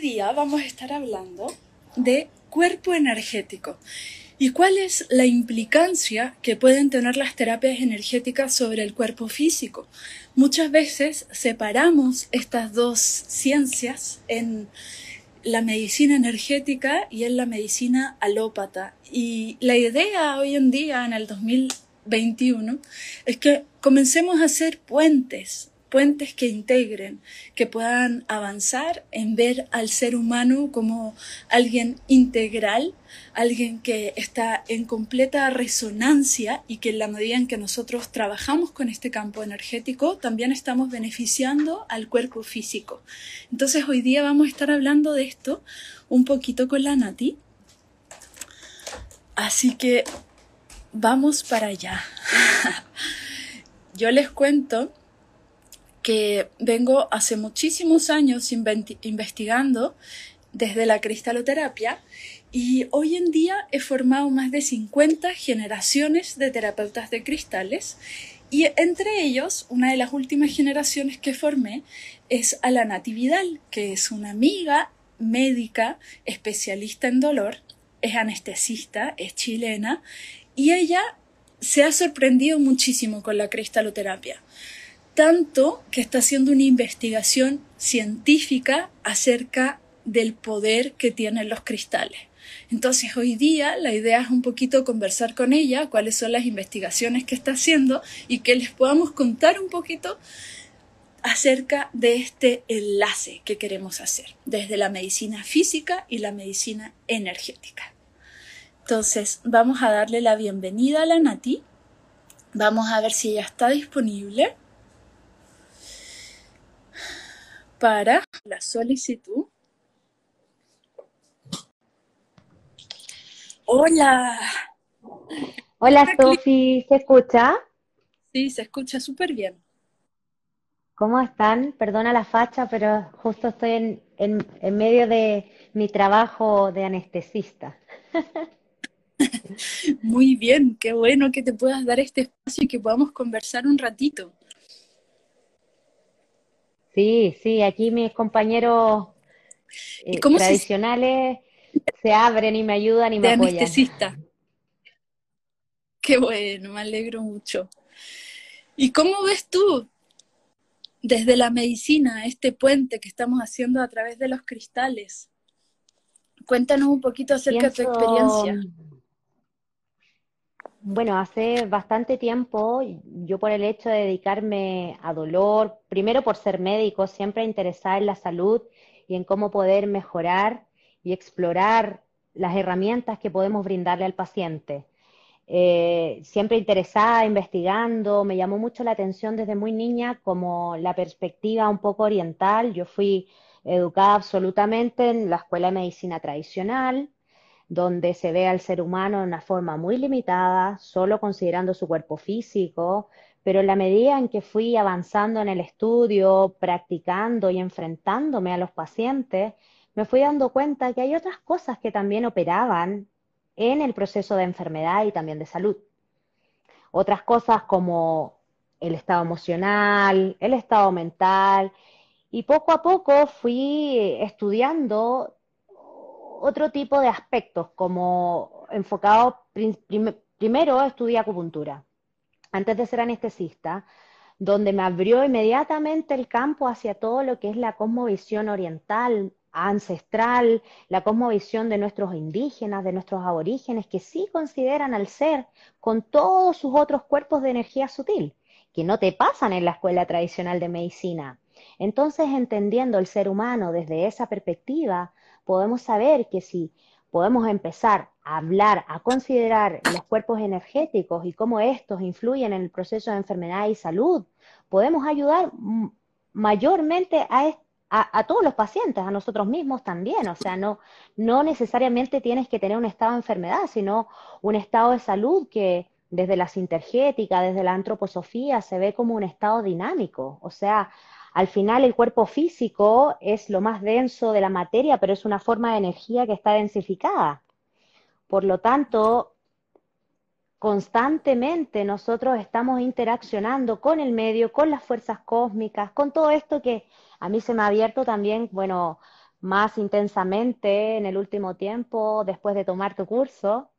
día vamos a estar hablando de cuerpo energético y cuál es la implicancia que pueden tener las terapias energéticas sobre el cuerpo físico. Muchas veces separamos estas dos ciencias en la medicina energética y en la medicina alópata. Y la idea hoy en día, en el 2021, es que comencemos a hacer puentes puentes que integren, que puedan avanzar en ver al ser humano como alguien integral, alguien que está en completa resonancia y que en la medida en que nosotros trabajamos con este campo energético, también estamos beneficiando al cuerpo físico. Entonces hoy día vamos a estar hablando de esto un poquito con la Nati. Así que vamos para allá. Yo les cuento vengo hace muchísimos años investigando desde la cristaloterapia y hoy en día he formado más de 50 generaciones de terapeutas de cristales y entre ellos, una de las últimas generaciones que formé es Alana Vidal, que es una amiga médica especialista en dolor, es anestesista, es chilena y ella se ha sorprendido muchísimo con la cristaloterapia tanto que está haciendo una investigación científica acerca del poder que tienen los cristales. Entonces hoy día la idea es un poquito conversar con ella, cuáles son las investigaciones que está haciendo y que les podamos contar un poquito acerca de este enlace que queremos hacer desde la medicina física y la medicina energética. Entonces vamos a darle la bienvenida a la Nati. Vamos a ver si ella está disponible. Para la solicitud. Hola. Hola, Sofi, ¿se escucha? Sí, se escucha súper bien. ¿Cómo están? Perdona la facha, pero justo estoy en, en medio de mi trabajo de anestesista. Muy bien, qué bueno que te puedas dar este espacio y que podamos conversar un ratito. Sí, sí, aquí mis compañeros eh, tradicionales se... abren y me ayudan y me apoyan. anestesista. Qué bueno, me alegro mucho. ¿Y cómo ves tú desde la medicina este puente que estamos haciendo a través de los cristales? Cuéntanos un poquito acerca de tu experiencia. Bueno, hace bastante tiempo, yo por el hecho de dedicarme a dolor, primero por ser médico, siempre interesada en la salud y en cómo poder mejorar y explorar las herramientas que podemos brindarle al paciente. Eh, siempre interesada, investigando, me llamó mucho la atención desde muy niña como la perspectiva un poco oriental. Yo fui educada absolutamente en la escuela de medicina tradicional, donde se ve al ser humano de una forma muy limitada, solo considerando su cuerpo físico, pero en la medida en que fui avanzando en el estudio, practicando y enfrentándome a los pacientes, me fui dando cuenta que hay otras cosas que también operaban en el proceso de enfermedad y también de salud. Otras cosas como el estado emocional, el estado mental, y poco a poco fui estudiando otro tipo de aspectos, como enfocado primero estudié acupuntura, antes de ser anestesista, donde me abrió inmediatamente el campo hacia todo lo que es la cosmovisión oriental, ancestral, la cosmovisión de nuestros indígenas, de nuestros aborígenes, que sí consideran al ser con todos sus otros cuerpos de energía sutil, que no te pasan en la escuela tradicional de medicina. Entonces, entendiendo el ser humano desde esa perspectiva, podemos saber que si podemos empezar a hablar, a considerar los cuerpos energéticos y cómo estos influyen en el proceso de enfermedad y salud, podemos ayudar mayormente a, todos los pacientes, a nosotros mismos también. O sea, no, no necesariamente tienes que tener un estado de enfermedad, sino un estado de salud que desde la sintergética, desde la antroposofía, se ve como un estado dinámico. O sea, al final el cuerpo físico es lo más denso de la materia, pero es una forma de energía que está densificada. Por lo tanto, constantemente nosotros estamos interaccionando con el medio, con las fuerzas cósmicas, con todo esto que a mí se me ha abierto también, bueno, más intensamente en el último tiempo después de tomar tu curso,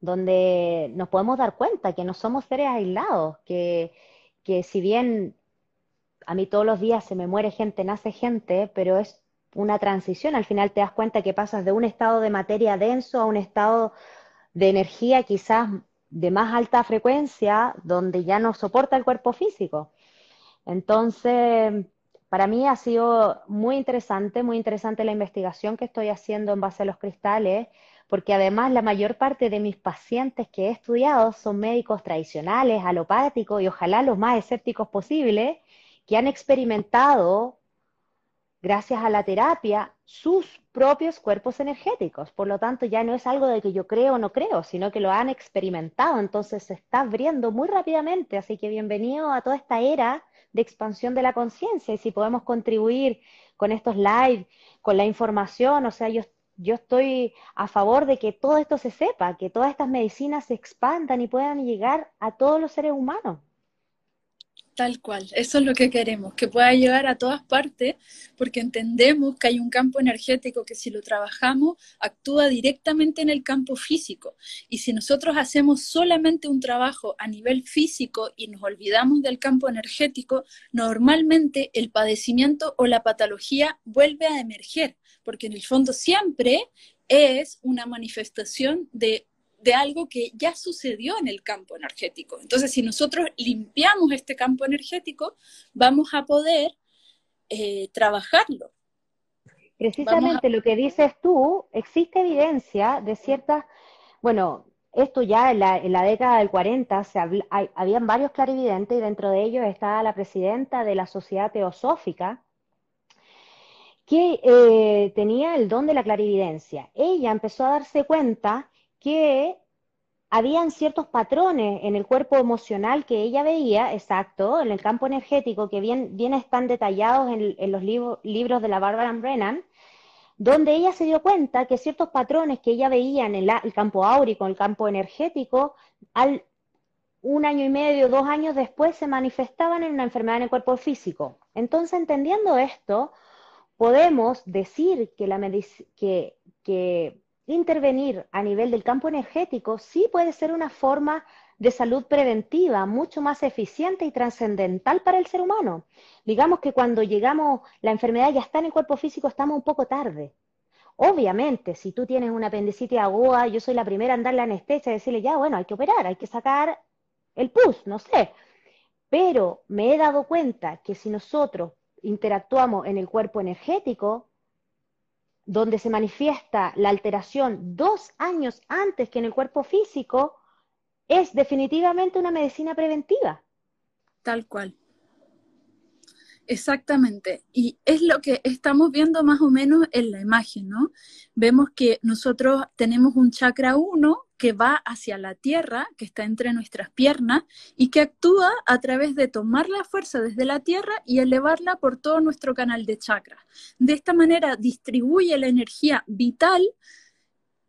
donde nos podemos dar cuenta que no somos seres aislados, que, que si bien a mí todos los días se me muere gente, nace gente, pero es una transición, al final te das cuenta que pasas de un estado de materia denso a un estado de energía quizás de más alta frecuencia, donde ya no soporta el cuerpo físico. Entonces, para mí ha sido muy interesante, muy interesante la investigación que estoy haciendo en base a los cristales, porque además la mayor parte de mis pacientes que he estudiado son médicos tradicionales, alopáticos y ojalá los más escépticos posibles, que han experimentado, gracias a la terapia, sus propios cuerpos energéticos. Por lo tanto, ya no es algo de que yo creo o no creo, sino que lo han experimentado. Entonces se está abriendo muy rápidamente. Así que bienvenido a toda esta era de expansión de la conciencia. Y si podemos contribuir con estos live, con la información, o sea, yo, yo estoy a favor de que todo esto se sepa, que todas estas medicinas se expandan y puedan llegar a todos los seres humanos. Tal cual, eso es lo que queremos, que pueda llegar a todas partes, porque entendemos que hay un campo energético que si lo trabajamos actúa directamente en el campo físico. Y si nosotros hacemos solamente un trabajo a nivel físico y nos olvidamos del campo energético, normalmente el padecimiento o la patología vuelve a emerger, porque en el fondo siempre es una manifestación de de algo que ya sucedió en el campo energético. Entonces, si nosotros limpiamos este campo energético, vamos a poder eh, trabajarlo. Precisamente lo que dices tú, existe evidencia de ciertas, bueno, esto ya en la, década del 40 se habían varios clarividentes y dentro de ellos estaba la presidenta de la Sociedad Teosófica, que eh, tenía el don de la clarividencia. Ella empezó a darse cuenta que habían ciertos patrones en el cuerpo emocional que ella veía, exacto, en el campo energético, que bien, están detallados en, los libros de la Barbara Brennan, donde ella se dio cuenta que ciertos patrones que ella veía en el, campo áurico, en el campo energético, al un año y medio, dos años después se manifestaban en una enfermedad en el cuerpo físico. Entonces, entendiendo esto, podemos decir que, la que intervenir a nivel del campo energético sí puede ser una forma de salud preventiva mucho más eficiente y trascendental para el ser humano. Digamos que cuando llegamos, la enfermedad ya está en el cuerpo físico, estamos un poco tarde. Obviamente, si tú tienes una apendicitis aguda, yo soy la primera en darle anestesia y decirle, ya, bueno, hay que operar, hay que sacar el pus, no sé. Pero me he dado cuenta que si nosotros interactuamos en el cuerpo energético, donde se manifiesta la alteración dos años antes que en el cuerpo físico, es definitivamente una medicina preventiva. Tal cual. Exactamente. Y es lo que estamos viendo más o menos en la imagen, ¿no? Vemos que nosotros tenemos un chakra 1 que va hacia la tierra, que está entre nuestras piernas, y que actúa a través de tomar la fuerza desde la tierra y elevarla por todo nuestro canal de chakras. De esta manera distribuye la energía vital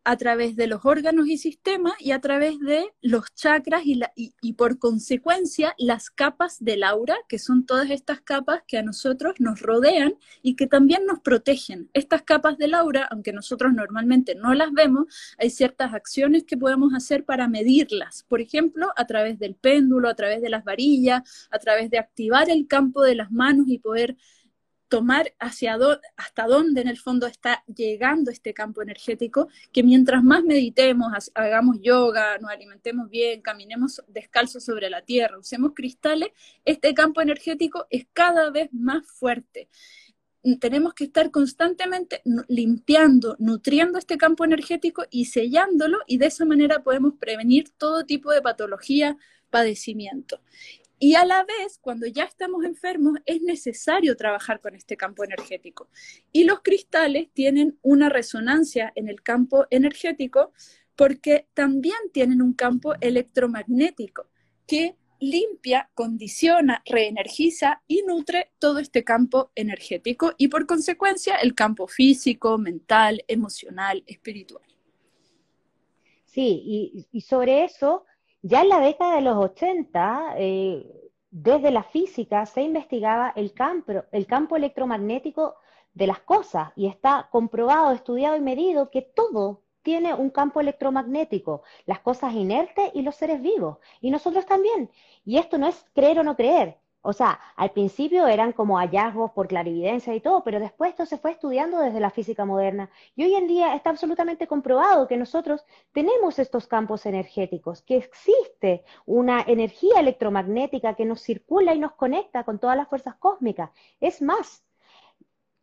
a través de los órganos y sistemas y a través de los chakras y, y, por consecuencia las capas del aura, que son todas estas capas que a nosotros nos rodean y que también nos protegen. Estas capas del aura, aunque nosotros normalmente no las vemos, hay ciertas acciones que podemos hacer para medirlas. Por ejemplo, a través del péndulo, a través de las varillas, a través de activar el campo de las manos y poder tomar hacia hasta dónde en el fondo está llegando este campo energético, que mientras más meditemos, hagamos yoga, nos alimentemos bien, caminemos descalzos sobre la tierra, usemos cristales, este campo energético es cada vez más fuerte. Tenemos que estar constantemente limpiando, nutriendo este campo energético y sellándolo y de esa manera podemos prevenir todo tipo de patología, padecimiento. Y a la vez, cuando ya estamos enfermos, es necesario trabajar con este campo energético. Y los cristales tienen una resonancia en el campo energético porque también tienen un campo electromagnético que limpia, condiciona, reenergiza y nutre todo este campo energético y por consecuencia el campo físico, mental, emocional, espiritual. Sí, y, sobre eso ya en la década de los 80, eh, desde la física se investigaba el campo, el campo electromagnético de las cosas y está comprobado, estudiado y medido que todo tiene un campo electromagnético, las cosas inertes y los seres vivos, y nosotros también. Y esto no es creer o no creer. O sea, al principio eran como hallazgos por clarividencia y todo, pero después esto se fue estudiando desde la física moderna. Y hoy en día está absolutamente comprobado que nosotros tenemos estos campos energéticos, que existe una energía electromagnética que nos circula y nos conecta con todas las fuerzas cósmicas. Es más,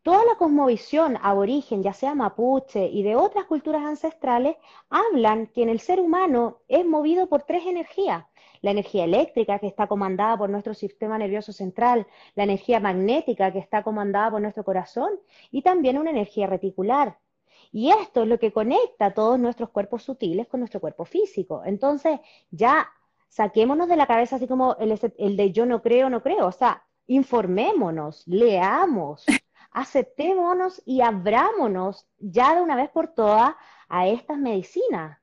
Toda la cosmovisión aborigen, ya sea mapuche y de otras culturas ancestrales, hablan que en el ser humano es movido por tres energías. La energía eléctrica, que está comandada por nuestro sistema nervioso central, la energía magnética, que está comandada por nuestro corazón, y también una energía reticular. Y esto es lo que conecta todos nuestros cuerpos sutiles con nuestro cuerpo físico. Entonces, ya saquémonos de la cabeza así como el, el de yo no creo, no creo. O sea, informémonos, leamos, aceptémonos y abrámonos ya de una vez por todas a estas medicinas.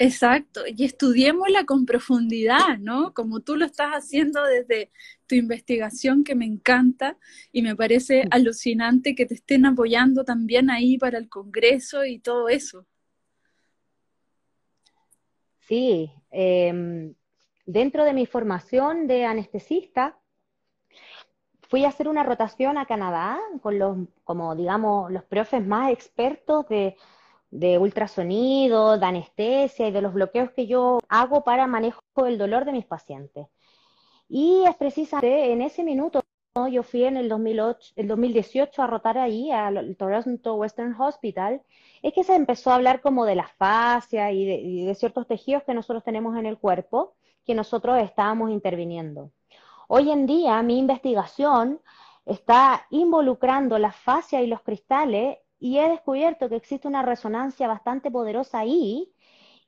Exacto, y estudiémosla con profundidad, ¿no? Como tú lo estás haciendo desde tu investigación, que me encanta y me parece alucinante que te estén apoyando también ahí para el Congreso y todo eso. Sí, em, dentro de mi formación de anestesista, fui a hacer una rotación a Canadá con los, como digamos, los profes más expertos de, ultrasonido, de anestesia y de los bloqueos que yo hago para manejo del dolor de mis pacientes. Y es precisamente en ese minuto, yo fui en el, 2008, el 2018 a rotar ahí al Toronto Western Hospital, es que se empezó a hablar como de la fascia y de, y de ciertos tejidos que nosotros tenemos en el cuerpo que nosotros estábamos interviniendo. Hoy en día mi investigación está involucrando la fascia y los cristales y he descubierto que existe una resonancia bastante poderosa ahí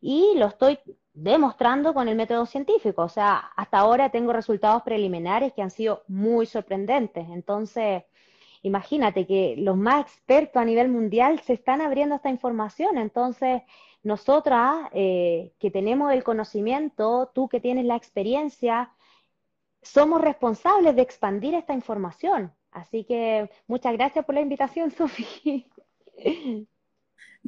y lo estoy demostrando con el método científico. O sea, hasta ahora tengo resultados preliminares que han sido muy sorprendentes. Entonces, imagínate que los más expertos a nivel mundial se están abriendo esta información. Entonces, nosotras eh, que tenemos el conocimiento, tú que tienes la experiencia, somos responsables de expandir esta información. Así que muchas gracias por la invitación, Sofía.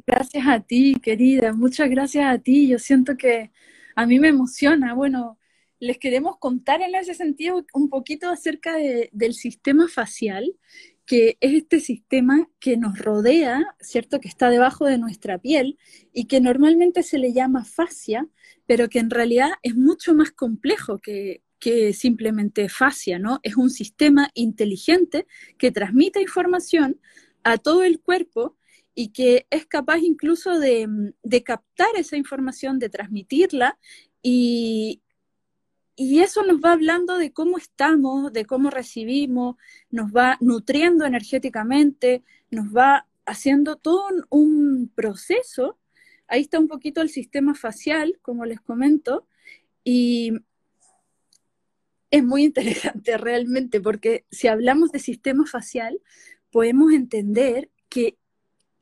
Gracias a ti, querida, muchas gracias a ti. Yo siento que a mí me emociona. Bueno, les queremos contar en ese sentido un poquito acerca del sistema facial, que es este sistema que nos rodea, ¿cierto? Que está debajo de nuestra piel y que normalmente se le llama fascia, pero que en realidad es mucho más complejo que, que simplemente fascia, ¿no? Es un sistema inteligente que transmite información a todo el cuerpo y que es capaz incluso de, captar esa información, de transmitirla y, y eso nos va hablando de cómo estamos, de cómo recibimos, nos va nutriendo energéticamente, nos va haciendo todo un proceso. Ahí está un poquito el sistema facial, como les comento, y es muy interesante realmente, porque si hablamos de sistema facial, podemos entender que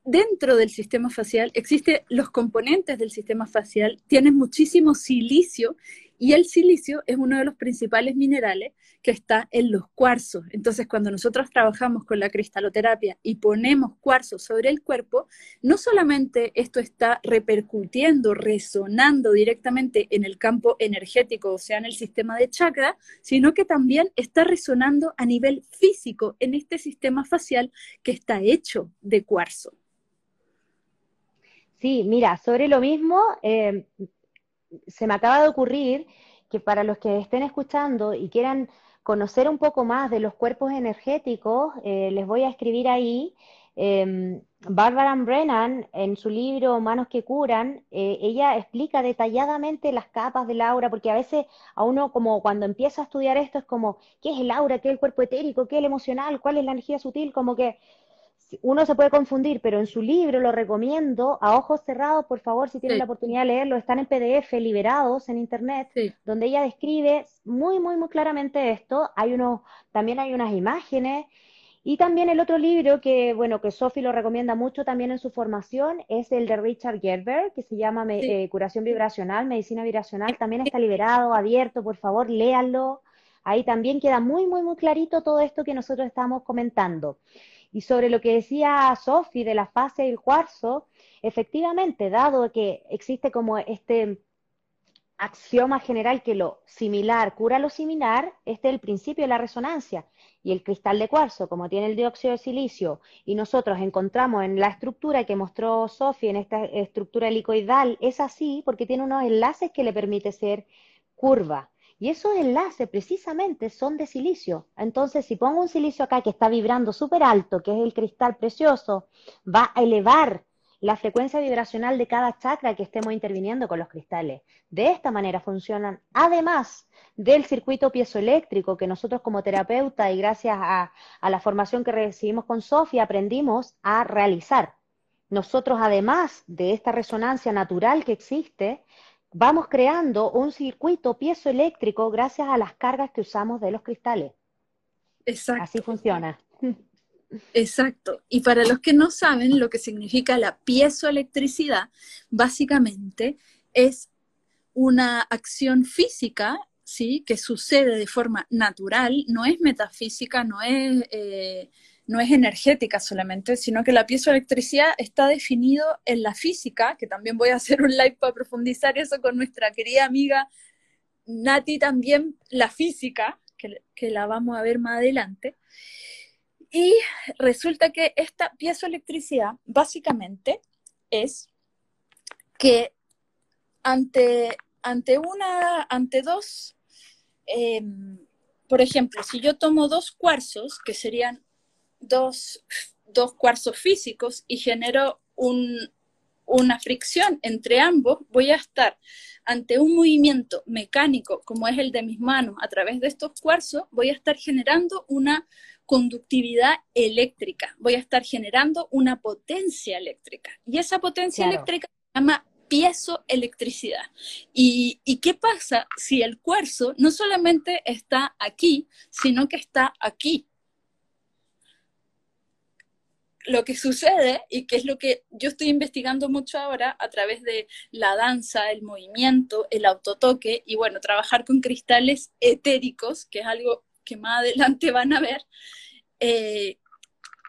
dentro del sistema facial existen los componentes del sistema facial, tienen muchísimo silicio y el silicio es uno de los principales minerales que está en los cuarzos. Entonces, cuando nosotros trabajamos con la cristaloterapia y ponemos cuarzo sobre el cuerpo, no solamente esto está repercutiendo, resonando directamente en el campo energético, o sea, en el sistema de chakra, sino que también está resonando a nivel físico en este sistema facial que está hecho de cuarzo. Sí, mira, sobre lo mismo, eh, se me acaba de ocurrir que para los que estén escuchando y quieran conocer un poco más de los cuerpos energéticos, eh, les voy a escribir ahí. Eh, Barbara Brennan, en su libro Manos que curan, eh, ella explica detalladamente las capas del aura, porque a veces a uno como cuando empieza a estudiar esto es como, ¿qué es el aura? ¿Qué es el cuerpo etérico? ¿Qué es el emocional? ¿Cuál es la energía sutil? Como que uno se puede confundir, pero en su libro lo recomiendo a ojos cerrados, por favor, si tienen la oportunidad de leerlo, están en PDF liberados en internet, donde ella describe muy, muy, muy claramente esto. Hay uno, también hay unas imágenes. Y también el otro libro que, bueno, que Sophie lo recomienda mucho también en su formación es el de Richard Gerber, que se llama eh, Curación Vibracional, Medicina Vibracional. También está liberado, abierto, por favor, léanlo ahí también queda muy, muy, muy clarito todo esto que nosotros estamos comentando. Y sobre lo que decía Sofi de la fase del cuarzo, efectivamente, dado que existe como este axioma general que lo similar cura lo similar, este es el principio de la resonancia. Y el cristal de cuarzo, como tiene el dióxido de silicio, y nosotros encontramos en la estructura que mostró Sofi, en esta estructura helicoidal, es así porque tiene unos enlaces que le permite ser curva. Y esos enlaces precisamente son de silicio. Entonces, si pongo un silicio acá que está vibrando súper alto, que es el cristal precioso, va a elevar la frecuencia vibracional de cada chakra que estemos interviniendo con los cristales. De esta manera funcionan, además del circuito piezoeléctrico que nosotros como terapeuta y gracias a, a la formación que recibimos con Sofía aprendimos a realizar. Nosotros, además de esta resonancia natural que existe, vamos creando un circuito piezoeléctrico gracias a las cargas que usamos de los cristales. Exacto. Así funciona. Exacto. Y para los que no saben lo que significa la piezoelectricidad, básicamente es una acción física, ¿sí? Que sucede de forma natural, no es metafísica, no es eh, no es energética solamente, sino que la piezoelectricidad está definido en la física, que también voy a hacer un live para profundizar eso con nuestra querida amiga Nati también, la física, que, que la vamos a ver más adelante. Y resulta que esta piezoelectricidad básicamente es que ante, ante una, ante dos, em, por ejemplo, si yo tomo dos cuarzos, que serían dos, cuarzos físicos y genero una fricción entre ambos, voy a estar ante un movimiento mecánico como es el de mis manos a través de estos cuarzos, voy a estar generando una conductividad eléctrica, voy a estar generando una potencia eléctrica. Y esa potencia eléctrica se llama piezoelectricidad. ¿Y, ¿Y qué pasa si el cuarzo no solamente está aquí, sino que está aquí? Lo que sucede y que es lo que yo estoy investigando mucho ahora a través de la danza, el movimiento, el autotoque y bueno, trabajar con cristales etéricos, que es algo que más adelante van a ver, eh,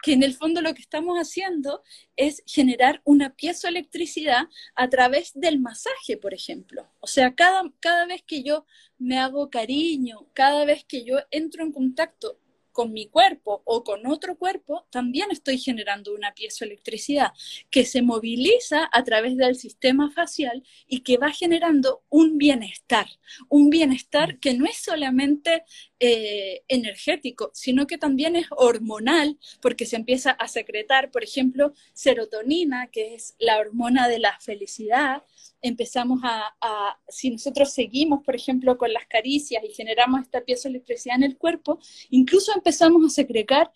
que en el fondo lo que estamos haciendo es generar una piezoelectricidad a través del masaje, por ejemplo. O sea, cada, cada vez que yo me hago cariño, cada vez que yo entro en contacto con mi cuerpo o con otro cuerpo, también estoy generando una piezoelectricidad que se moviliza a través del sistema facial y que va generando un bienestar, un bienestar que no es solamente eh, energético, sino que también es hormonal, porque se empieza a secretar, por ejemplo, serotonina, que es la hormona de la felicidad, empezamos a, si nosotros seguimos, por ejemplo, con las caricias y generamos esta pieza de electricidad en el cuerpo, incluso empezamos a secretar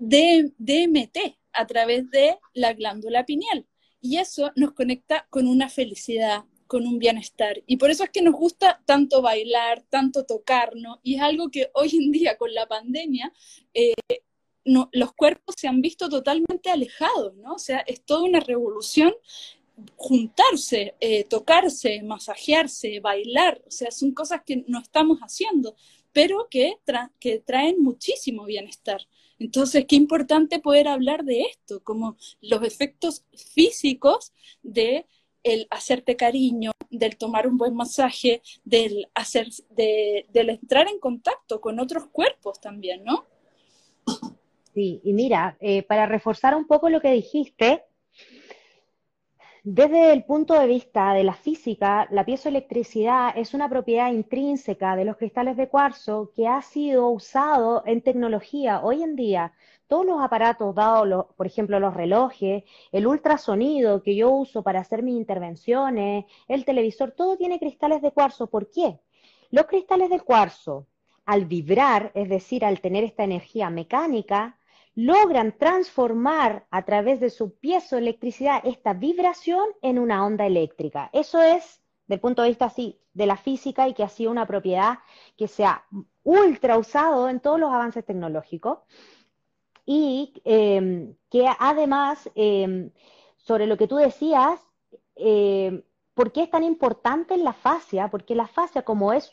DMT a través de la glándula pineal. Y eso nos conecta con una felicidad, con un bienestar. Y por eso es que nos gusta tanto bailar, tanto tocarnos, y es algo que hoy en día con la pandemia... Eh, los cuerpos se han visto totalmente alejados, ¿no? O sea, es toda una revolución juntarse, eh, tocarse, masajearse, bailar, o sea, son cosas que no estamos haciendo, pero que, que traen muchísimo bienestar. Entonces, qué importante poder hablar de esto, como los efectos físicos de el hacerte cariño, del tomar un buen masaje, del hacer, de, del entrar en contacto con otros cuerpos también, ¿no? Sí, y mira, eh, para reforzar un poco lo que dijiste, desde el punto de vista de la física, la piezoelectricidad es una propiedad intrínseca de los cristales de cuarzo que ha sido usado en tecnología. Hoy en día, todos los aparatos, dados, por ejemplo, los relojes, el ultrasonido que yo uso para hacer mis intervenciones, el televisor, todo tiene cristales de cuarzo. ¿Por qué? Los cristales de cuarzo, al vibrar, es decir, al tener esta energía mecánica, logran transformar a través de su piezoelectricidad esta vibración en una onda eléctrica. Eso es, del punto de vista así, de la física y que ha sido una propiedad que se ha ultra usado en todos los avances tecnológicos y em, que además, em, sobre lo que tú decías, em, ¿por qué es tan importante la fascia? Porque la fascia, como es,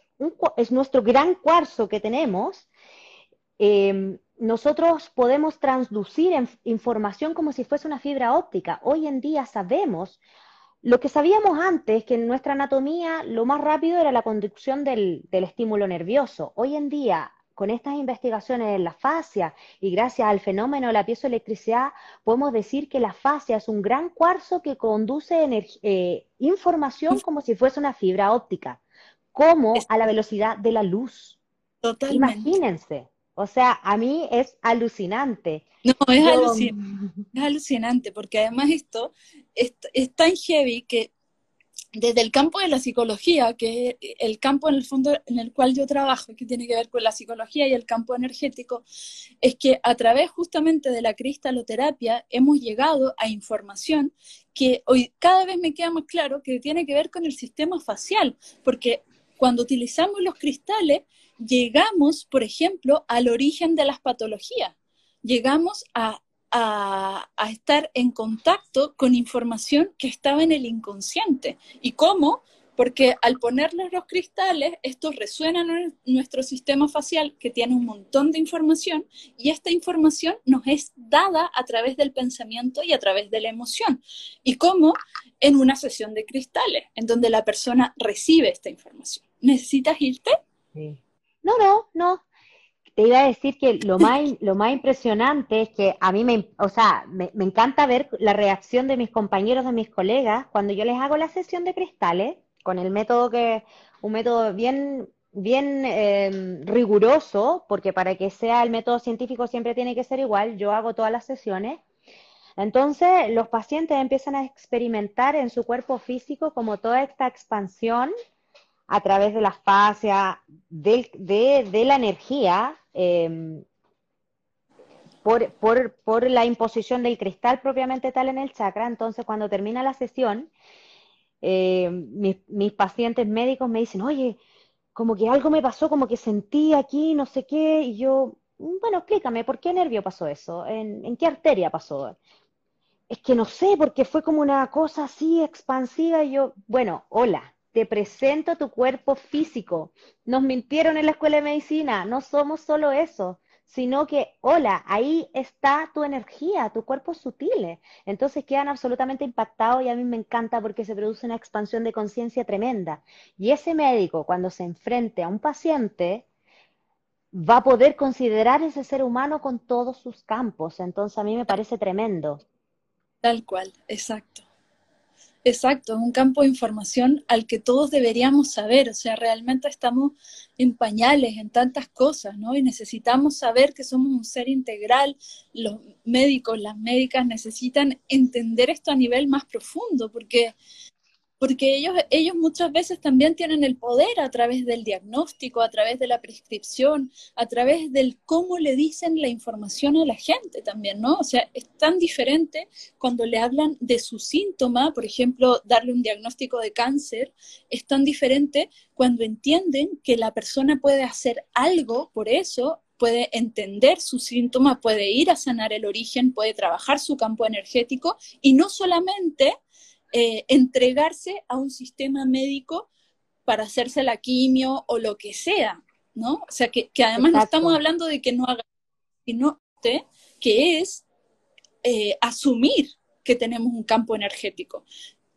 es nuestro gran cuarzo que tenemos, em, nosotros podemos transducir información como si fuese una fibra óptica. Hoy en día sabemos lo que sabíamos antes, que en nuestra anatomía lo más rápido era la conducción del, estímulo nervioso. Hoy en día, con estas investigaciones en la fascia y gracias al fenómeno de la piezoelectricidad, podemos decir que la fascia es un gran cuarzo que conduce eh, información como si fuese una fibra óptica, como a la velocidad de la luz. Totalmente. Imagínense. O sea, a mí es alucinante. No, es, alucinante, es alucinante, porque además esto es, tan heavy que desde el campo de la psicología, que es el campo en el fondo en el cual yo trabajo, que tiene que ver con la psicología y el campo energético, es que a través justamente de la cristaloterapia hemos llegado a información que hoy cada vez me queda más claro que tiene que ver con el sistema facial, porque cuando utilizamos los cristales llegamos, por ejemplo, al origen de las patologías. Llegamos a, estar en contacto con información que estaba en el inconsciente. ¿Y cómo? Porque al ponerles los cristales, estos resuenan en nuestro sistema facial que tiene un montón de información y esta información nos es dada a través del pensamiento y a través de la emoción. ¿Y cómo? En una sesión de cristales, en donde la persona recibe esta información. ¿Necesitas irte? Sí. No, no, no. Te iba a decir que lo más, lo más impresionante es que a mí me, o sea, me, encanta ver la reacción de mis compañeros, de mis colegas, cuando yo les hago la sesión de cristales, con el método que, un método bien, bien em, riguroso, porque para que sea el método científico siempre tiene que ser igual, yo hago todas las sesiones. Entonces, los pacientes empiezan a experimentar en su cuerpo físico como toda esta expansión a través de la fascia, de, la energía, em, por, la imposición del cristal propiamente tal en el chakra. Entonces, cuando termina la sesión, em, mis, pacientes médicos me dicen, oye, como que algo me pasó, como que sentí aquí, no sé qué, y yo, mm, bueno, explícame, ¿por qué nervio pasó eso? ¿En, en qué arteria pasó? Es que no sé, porque fue como una cosa así expansiva y yo, bueno, hola, te presento tu cuerpo físico. Nos mintieron en la escuela de medicina, no somos solo eso, sino que, hola, ahí está tu energía, tu cuerpo sutil. Entonces quedan absolutamente impactados y a mí me encanta porque se produce una expansión de conciencia tremenda. Y ese médico, cuando se enfrente a un paciente, va a poder considerar ese ser humano con todos sus campos. Entonces a mí me parece tremendo. Tal cual, exacto. Exacto, es un campo de información al que todos deberíamos saber, o sea, realmente estamos en pañales en tantas cosas, ¿no? Y necesitamos saber que somos un ser integral, los médicos, las médicas necesitan entender esto a nivel más profundo, porque porque ellos, ellos muchas veces también tienen el poder a través del diagnóstico, a través de la prescripción, a través del cómo le dicen la información a la gente también, ¿no? O sea, es tan diferente cuando le hablan de su síntoma, por ejemplo, darle un diagnóstico de cáncer, es tan diferente cuando entienden que la persona puede hacer algo por eso puede entender su síntoma, puede ir a sanar el origen, puede trabajar su campo energético y no solamente eh, entregarse a un sistema médico para hacerse la quimio o lo que sea, ¿no? O sea, que, además no estamos hablando de que no haga, sino que es eh, asumir que tenemos un campo energético,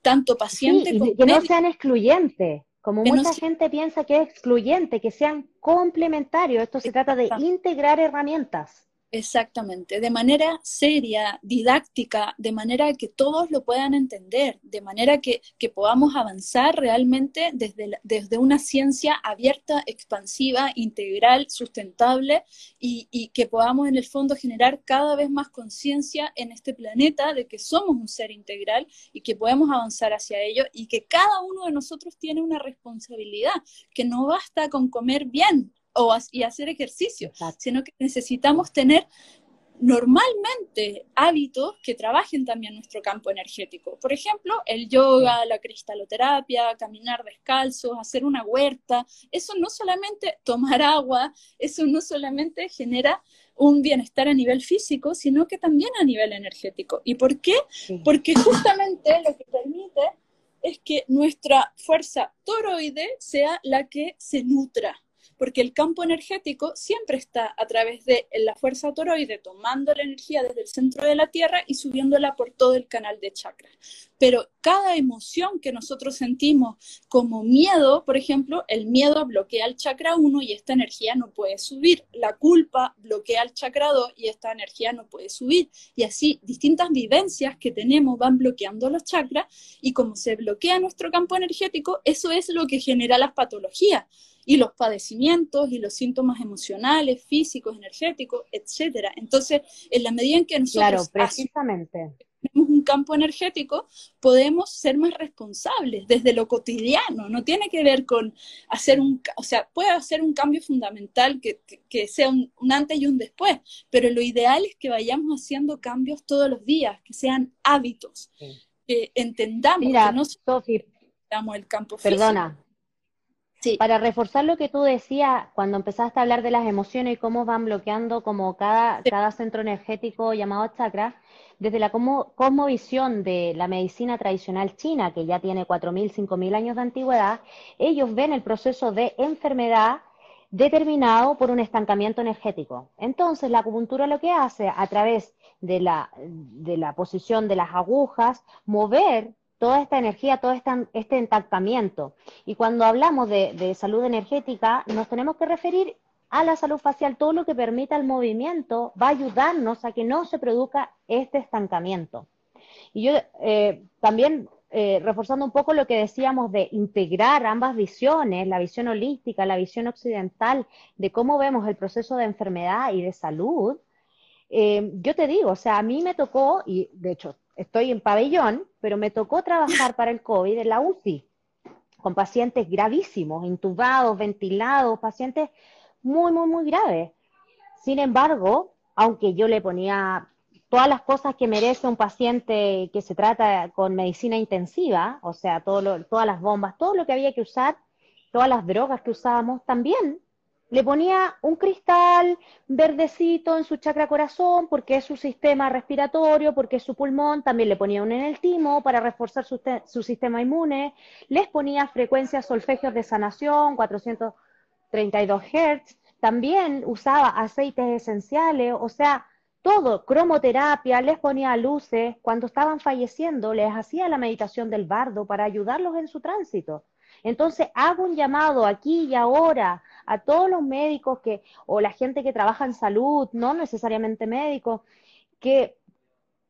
tanto paciente como que no sean excluyentes. Como mucha gente piensa que es excluyente, que sean complementarios. Esto se trata de integrar herramientas. Exactamente, de manera seria, didáctica, de manera que todos lo puedan entender, de manera que, podamos avanzar realmente desde, desde, una ciencia abierta, expansiva, integral, sustentable y, y, que podamos en el fondo generar cada vez más conciencia en este planeta de que somos un ser integral y que podemos avanzar hacia ello y que cada uno de nosotros tiene una responsabilidad, que no basta con comer bien, o, y hacer ejercicio, sino que necesitamos tener normalmente hábitos que trabajen también nuestro campo energético. Por ejemplo, el yoga, la cristaloterapia, caminar descalzos, hacer una huerta. Eso no solamente tomar agua, eso no solamente genera un bienestar a nivel físico, sino que también a nivel energético. ¿Y por qué? Porque justamente lo que permite es que nuestra fuerza toroide sea la que se nutra porque el campo energético siempre está a través de la fuerza toroide tomando la energía desde el centro de la Tierra y subiéndola por todo el canal de chakras. Pero cada emoción que nosotros sentimos como miedo, por ejemplo, el miedo bloquea el chakra 1 y esta energía no puede subir. La culpa bloquea el chakra 2 y esta energía no puede subir. Y así distintas vivencias que tenemos van bloqueando los chakras y como se bloquea nuestro campo energético, eso es lo que genera las patologías y los padecimientos y los síntomas emocionales, físicos, energéticos, etcétera. Entonces, en la medida en que nosotros precisamente. tenemos un campo energético, podemos ser más responsables desde lo cotidiano. No tiene que ver con hacer un, o sea, puede hacer un cambio fundamental que, que, sea un, antes y un después, pero lo ideal es que vayamos haciendo cambios todos los días, que sean hábitos, que entendamos que no Sophie, el campo físico. Perdona, para reforzar lo que tú decías cuando empezaste a hablar de las emociones y cómo van bloqueando como cada, cada centro energético llamado chakra, desde la cosmovisión de la medicina tradicional china, que ya tiene 4.000, 5.000 años de antigüedad, ellos ven el proceso de enfermedad determinado por un estancamiento energético. Entonces, la acupuntura lo que hace a través de la, de la posición de las agujas, mover toda esta energía, todo este entancamiento. Y cuando hablamos de, salud energética, nos tenemos que referir a la salud facial, todo lo que permita el movimiento va a ayudarnos a que no se produzca este estancamiento. Y yo eh, también, eh, reforzando un poco lo que decíamos de integrar ambas visiones, la visión holística, la visión occidental, de cómo vemos el proceso de enfermedad y de salud, eh, yo te digo, o sea, a mí me tocó, y de hecho estoy en pabellón, pero me tocó trabajar para el COVID en la UCI, con pacientes gravísimos, intubados, ventilados, pacientes muy, muy, muy graves. Sin embargo, aunque yo le ponía todas las cosas que merece un paciente que se trata con medicina intensiva, o sea, todo todas las bombas, todo lo que había que usar, todas las drogas que usábamos, también le ponía un cristal verdecito en su chakra corazón porque es su sistema respiratorio, porque es su pulmón, también le ponía uno en el timo para reforzar su, su sistema inmune, les ponía frecuencias solfegios de sanación, 432 Hz, también usaba aceites esenciales, o sea, todo, cromoterapia, les ponía luces, cuando estaban falleciendo les hacía la meditación del bardo para ayudarlos en su tránsito. Entonces hago un llamado aquí y ahora a todos los médicos que, o la gente que trabaja en salud, no necesariamente médicos, que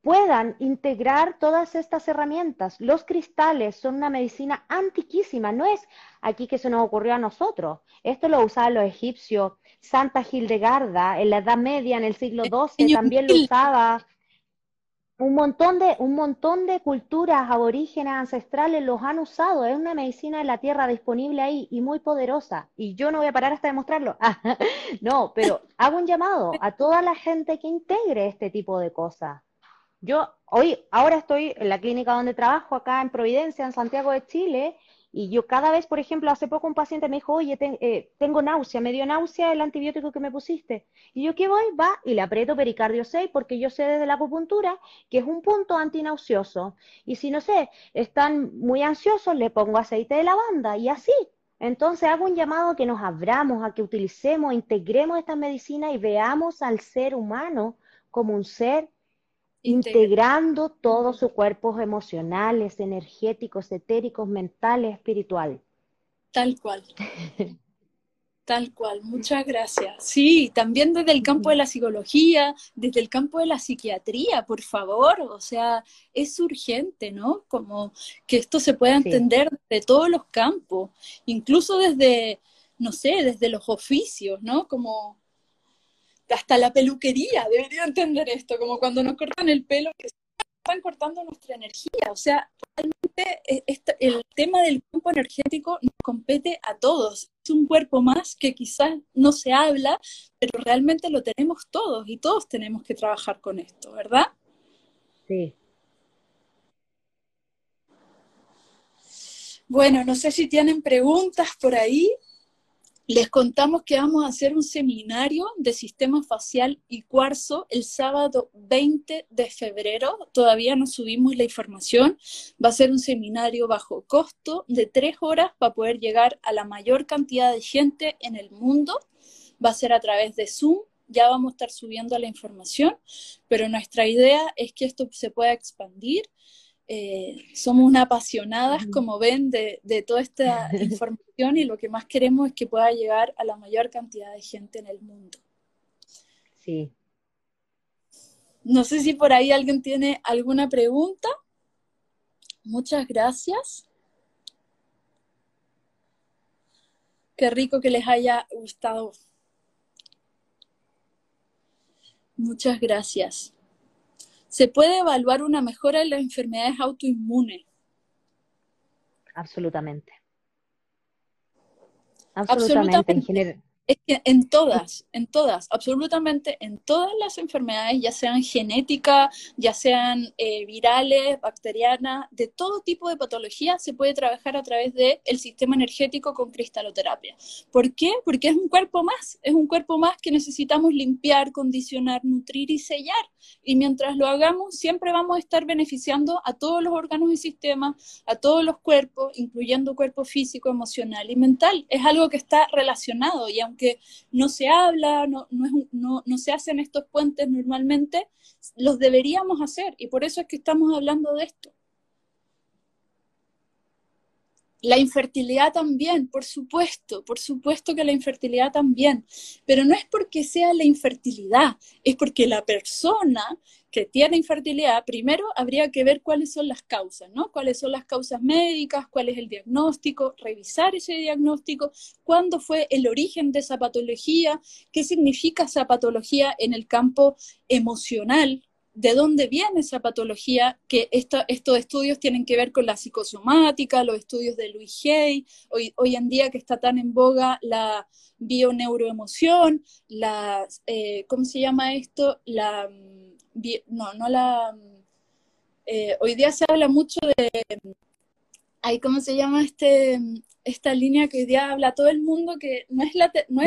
puedan integrar todas estas herramientas. Los cristales son una medicina antiquísima, no es aquí que se nos ocurrió a nosotros. Esto lo usaban los egipcios, Santa Hildegarda en la Edad Media, en el siglo XII, también lo usaba un montón de, un montón de culturas aborígenes ancestrales los han usado. Es una medicina de la tierra disponible ahí y muy poderosa. Y yo no voy a parar hasta demostrarlo. no, pero hago un llamado a toda la gente que integre este tipo de cosas. Yo hoy, ahora estoy en la clínica donde trabajo, acá en Providencia, en Santiago de Chile, y yo cada vez, por ejemplo, hace poco un paciente me dijo, oye, eh, tengo náusea, me dio náusea el antibiótico que me pusiste. Y yo, ¿qué voy? Va y le aprieto pericardio 6 porque yo sé desde la acupuntura que es un punto antinauseoso. Y si no sé, están muy ansiosos, le pongo aceite de lavanda y así. Entonces hago un llamado a que nos abramos, a que utilicemos, integremos esta medicina y veamos al ser humano como un ser integrando todos sus cuerpos emocionales, energéticos, etéricos, mentales, espiritual. Tal cual. Tal cual, muchas gracias. Sí, también desde el campo de la psicología, desde el campo de la psiquiatría, por favor, o sea, es urgente, ¿no? Como que esto se pueda entender de todos los campos, incluso desde, no sé, desde los oficios, ¿no? Como hasta la peluquería debería entender esto, como cuando nos cortan el pelo, que están cortando nuestra energía. O sea, realmente eh, el tema del campo energético nos compete a todos. Es un cuerpo más que quizás no se habla, pero realmente lo tenemos todos y todos tenemos que trabajar con esto, ¿verdad? Sí. Bueno, no sé si tienen preguntas por ahí. Les contamos que vamos a hacer un seminario de sistema facial y cuarzo el sábado 20 de febrero. Todavía no subimos la información. Va a ser un seminario bajo costo de tres horas para poder llegar a la mayor cantidad de gente en el mundo. Va a ser a través de Zoom. Ya vamos a estar subiendo la información, pero nuestra idea es que esto se pueda expandir eh, somos una apasionadas, como ven, de, toda esta información y lo que más queremos es que pueda llegar a la mayor cantidad de gente en el mundo. Sí. No sé si por ahí alguien tiene alguna pregunta. Muchas gracias. Qué rico que les haya gustado. Muchas gracias. ¿Se puede evaluar una mejora en las enfermedades autoinmunes? Absolutamente. Absolutamente. Absolutamente. Es que en todas, en todas, absolutamente en todas las enfermedades, ya sean genéticas, ya sean eh, virales, bacterianas, de todo tipo de patología, se puede trabajar a través del el sistema energético con cristaloterapia. ¿Por qué? Porque es un cuerpo más, es un cuerpo más que necesitamos limpiar, condicionar, nutrir y sellar. Y mientras lo hagamos, siempre vamos a estar beneficiando a todos los órganos y sistemas, a todos los cuerpos, incluyendo cuerpo físico, emocional y mental. Es algo que está relacionado y aunque no se habla, no, no, no, se hacen estos puentes normalmente, los deberíamos hacer y por eso es que estamos hablando de esto. La infertilidad también, por supuesto, por supuesto que la infertilidad también, pero no es porque sea la infertilidad, es porque la persona que tiene infertilidad, primero habría que ver cuáles son las causas, ¿no? Cuáles son las causas médicas, cuál es el diagnóstico, revisar ese diagnóstico, cuándo fue el origen de esa patología, qué significa esa patología en el campo emocional, de dónde viene esa patología, que estos estudios tienen que ver con la psicosomática, los estudios de Louis Hay, hoy, en día que está tan en boga la bioneuroemoción, la, eh, ¿cómo se llama esto? La, no, no la, eh, hoy día se habla mucho de, ay, ¿cómo se llama este, esta línea que hoy día habla todo el mundo, que no es la... No.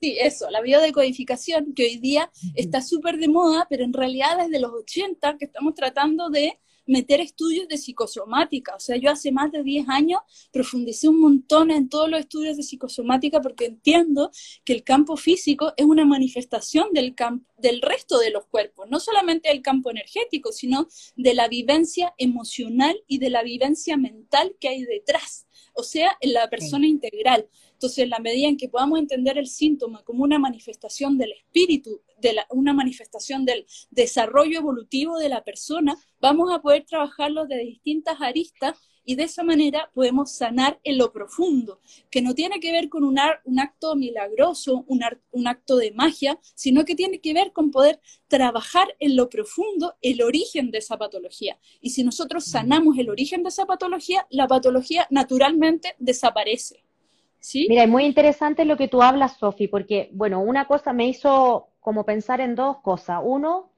Sí, eso, la biodecodificación, que hoy día está súper de moda, pero en realidad desde los 80 que estamos tratando de meter estudios de psicosomática. O sea, yo hace más de 10 años profundicé un montón en todos los estudios de psicosomática porque entiendo que el campo físico es una manifestación del, del resto de los cuerpos, no solamente del campo energético, sino de la vivencia emocional y de la vivencia mental que hay detrás. O sea, en la persona integral. Entonces, en la medida en que podamos entender el síntoma como una manifestación del espíritu, de una manifestación del desarrollo evolutivo de la persona, vamos a poder trabajarlo de distintas aristas y de esa manera podemos sanar en lo profundo, que no tiene que ver con un, acto milagroso, un, acto de magia, sino que tiene que ver con poder trabajar en lo profundo el origen de esa patología. Y si nosotros sanamos el origen de esa patología, la patología naturalmente desaparece. Mira, es muy interesante lo que tú hablas, Sofi, porque, bueno, una cosa me hizo como pensar en dos cosas. Uno,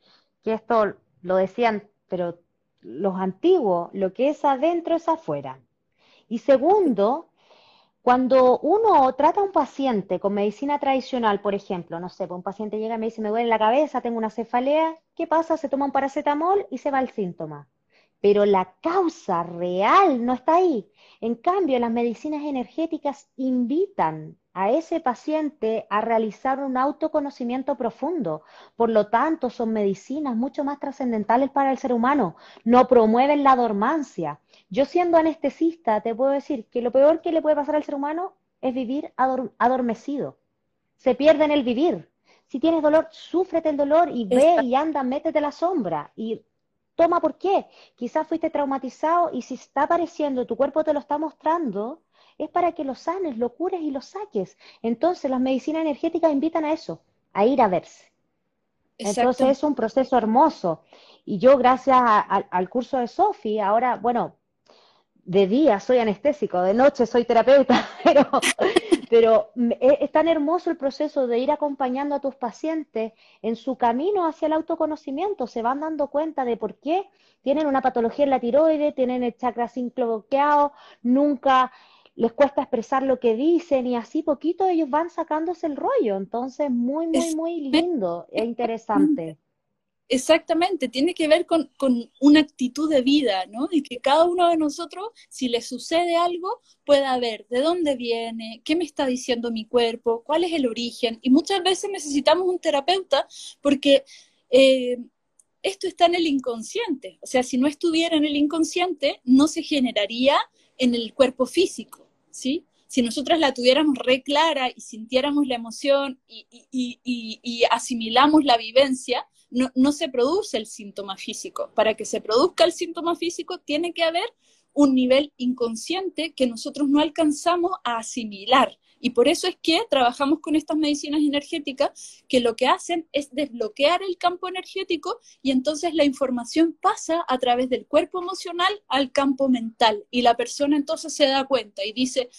que esto lo decían, pero los antiguos, lo que es adentro es afuera. Y segundo, cuando uno trata a un paciente con medicina tradicional, por ejemplo, no sé, pues un paciente llega y me dice, me duele la cabeza, tengo una cefalea, ¿qué pasa? Se toma un paracetamol y se va el síntoma. Pero la causa real no está ahí. En cambio, las medicinas energéticas invitan a ese paciente a realizar un autoconocimiento profundo. Por lo tanto, son medicinas mucho más trascendentales para el ser humano. No promueven la dormancia. Yo siendo anestesista, te puedo decir que lo peor que le puede pasar al ser humano es vivir adormecido. Se pierde en el vivir. Si tienes dolor, súfrete el dolor y ve y anda, métete la sombra y toma por qué. Quizás fuiste traumatizado y si está apareciendo, tu cuerpo te lo está mostrando, es para que lo sanes, lo cures y lo saques. Entonces las medicinas energéticas invitan a eso, a ir a verse. Entonces es un proceso hermoso. Y yo, gracias al curso de Sofi, ahora, bueno, de día soy anestésico, de noche soy terapeuta, pero, pero es tan hermoso el proceso de ir acompañando a tus pacientes en su camino hacia el autoconocimiento. Se van dando cuenta de por qué tienen una patología en la tiroide, tienen el chakra 5 bloqueado, nunca les cuesta expresar lo que dicen y así poquito ellos van sacándose el rollo. Entonces, muy, muy, muy lindo e interesante. Exactamente, tiene que ver con, una actitud de vida, ¿no? Y que cada uno de nosotros, si le sucede algo, pueda ver de dónde viene, qué me está diciendo mi cuerpo, cuál es el origen. Y muchas veces necesitamos un terapeuta porque eh, esto está en el inconsciente. O sea, si no estuviera en el inconsciente, no se generaría en el cuerpo físico. ¿sí? Si nosotras la tuviéramos re clara y sintiéramos la emoción y, asimilamos la vivencia, no, no se produce el síntoma físico. Para que se produzca el síntoma físico, tiene que haber un nivel inconsciente que nosotros no alcanzamos a asimilar. Y por eso es que trabajamos con estas medicinas energéticas que lo que hacen es desbloquear el campo energético y entonces la información pasa a través del cuerpo emocional al campo mental. Y la persona entonces se da cuenta y dice,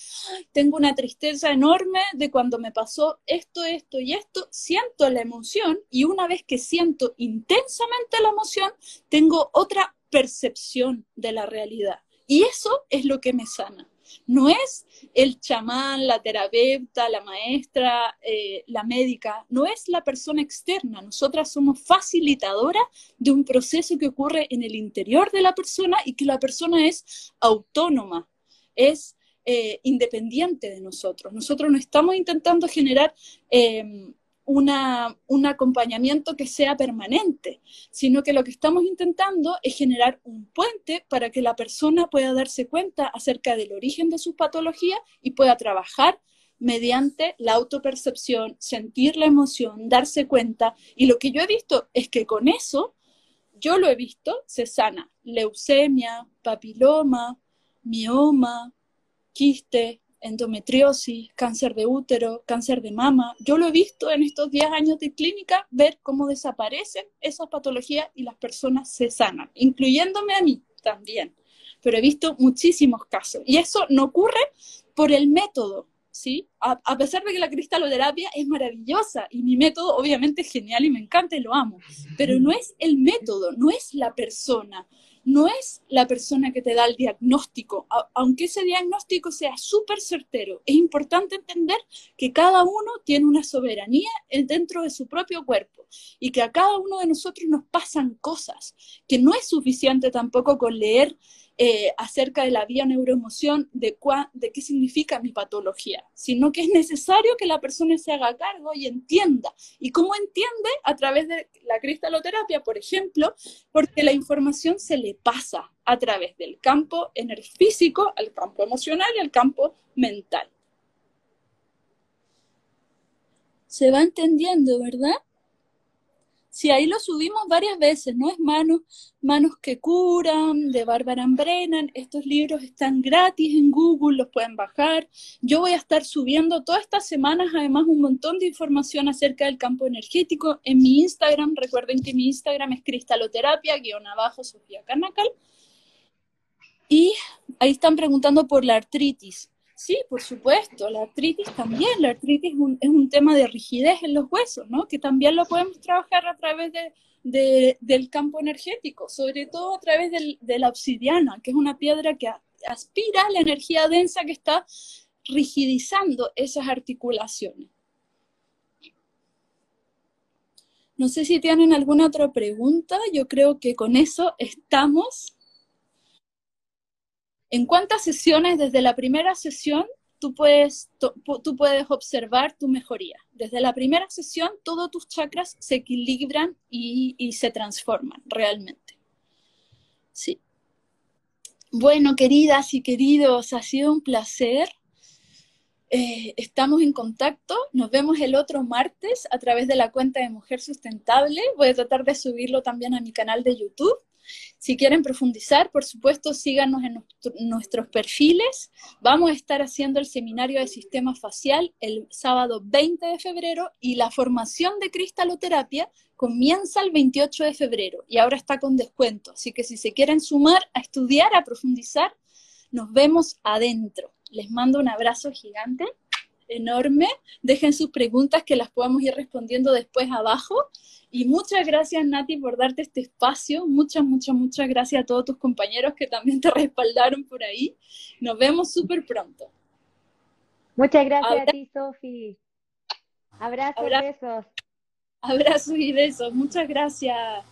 tengo una tristeza enorme de cuando me pasó esto, esto y esto, siento la emoción y una vez que siento intensamente la emoción, tengo otra percepción de la realidad. Y eso es lo que me sana. No es el chamán, la terapeuta, la maestra, eh, la médica, no es la persona externa. Nosotras somos facilitadoras de un proceso que ocurre en el interior de la persona y que la persona es autónoma, es eh, independiente de nosotros. Nosotros no estamos intentando generar eh, un acompañamiento que sea permanente, sino que lo que estamos intentando es generar un puente para que la persona pueda darse cuenta acerca del origen de su patología y pueda trabajar mediante la autopercepción, sentir la emoción, darse cuenta. Y lo que yo he visto es que con eso, yo lo he visto, se sana leucemia, papiloma, mioma, quiste, endometriosis, cáncer de útero, cáncer de mama. Yo lo he visto en estos 10 años de clínica, ver cómo desaparecen esas patologías y las personas se sanan, incluyéndome a mí también. Pero he visto muchísimos casos. Y eso no ocurre por el método, ¿sí? A, a, pesar de que la cristaloterapia es maravillosa y mi método obviamente es genial y me encanta y lo amo, pero no es el método, no es la persona no es la persona que te da el diagnóstico, aunque ese diagnóstico sea súper certero. Es importante entender que cada uno tiene una soberanía dentro de su propio cuerpo y que a cada uno de nosotros nos pasan cosas, que no es suficiente tampoco con leer eh, acerca de la vía neuroemoción, de, de qué significa mi patología, sino que es necesario que la persona se haga cargo y entienda. ¿Y cómo entiende? A través de la cristaloterapia, por ejemplo, porque la información se le pasa a través del campo físico al campo emocional y al campo mental. Se va entendiendo, ¿verdad? Sí, ahí lo subimos varias veces, ¿no? Es Manos, Manos que Curan, de Bárbara Brennan. Estos libros están gratis en Google, los pueden bajar. Yo voy a estar subiendo todas estas semanas, además, un montón de información acerca del campo energético en mi Instagram. Recuerden que mi Instagram es cristaloterapia, guion abajo, Sofía Canacal. Y ahí están preguntando por la artritis. Sí, por supuesto, la artritis también, la artritis es un, tema de rigidez en los huesos, ¿no? Que también lo podemos trabajar a través de, del campo energético, sobre todo a través de la obsidiana, que es una piedra que aspira la energía densa que está rigidizando esas articulaciones. No sé si tienen alguna otra pregunta, yo creo que con eso estamos. ¿En cuántas sesiones desde la primera sesión tú puedes, tú puedes observar tu mejoría? Desde la primera sesión todos tus chakras se equilibran y, se transforman realmente. Sí. Bueno, queridas y queridos, ha sido un placer. Eh, estamos en contacto. Nos vemos el otro martes a través de la cuenta de Mujer Sustentable. Voy a tratar de subirlo también a mi canal de YouTube. Si quieren profundizar, por supuesto, síganos en nuestros perfiles. Vamos a estar haciendo el seminario de sistema facial el sábado 20 de febrero y la formación de cristaloterapia comienza el 28 de febrero y ahora está con descuento. Así que si se quieren sumar a estudiar, a profundizar, nos vemos adentro. Les mando un abrazo gigante enorme. Dejen sus preguntas que las podamos ir respondiendo después abajo. Y muchas gracias, Nati, por darte este espacio. Muchas, muchas, muchas gracias a todos tus compañeros que también te respaldaron por ahí. Nos vemos súper pronto. Muchas gracias a ti, Sofi. Abrazos, besos. Abrazos y besos. Muchas gracias.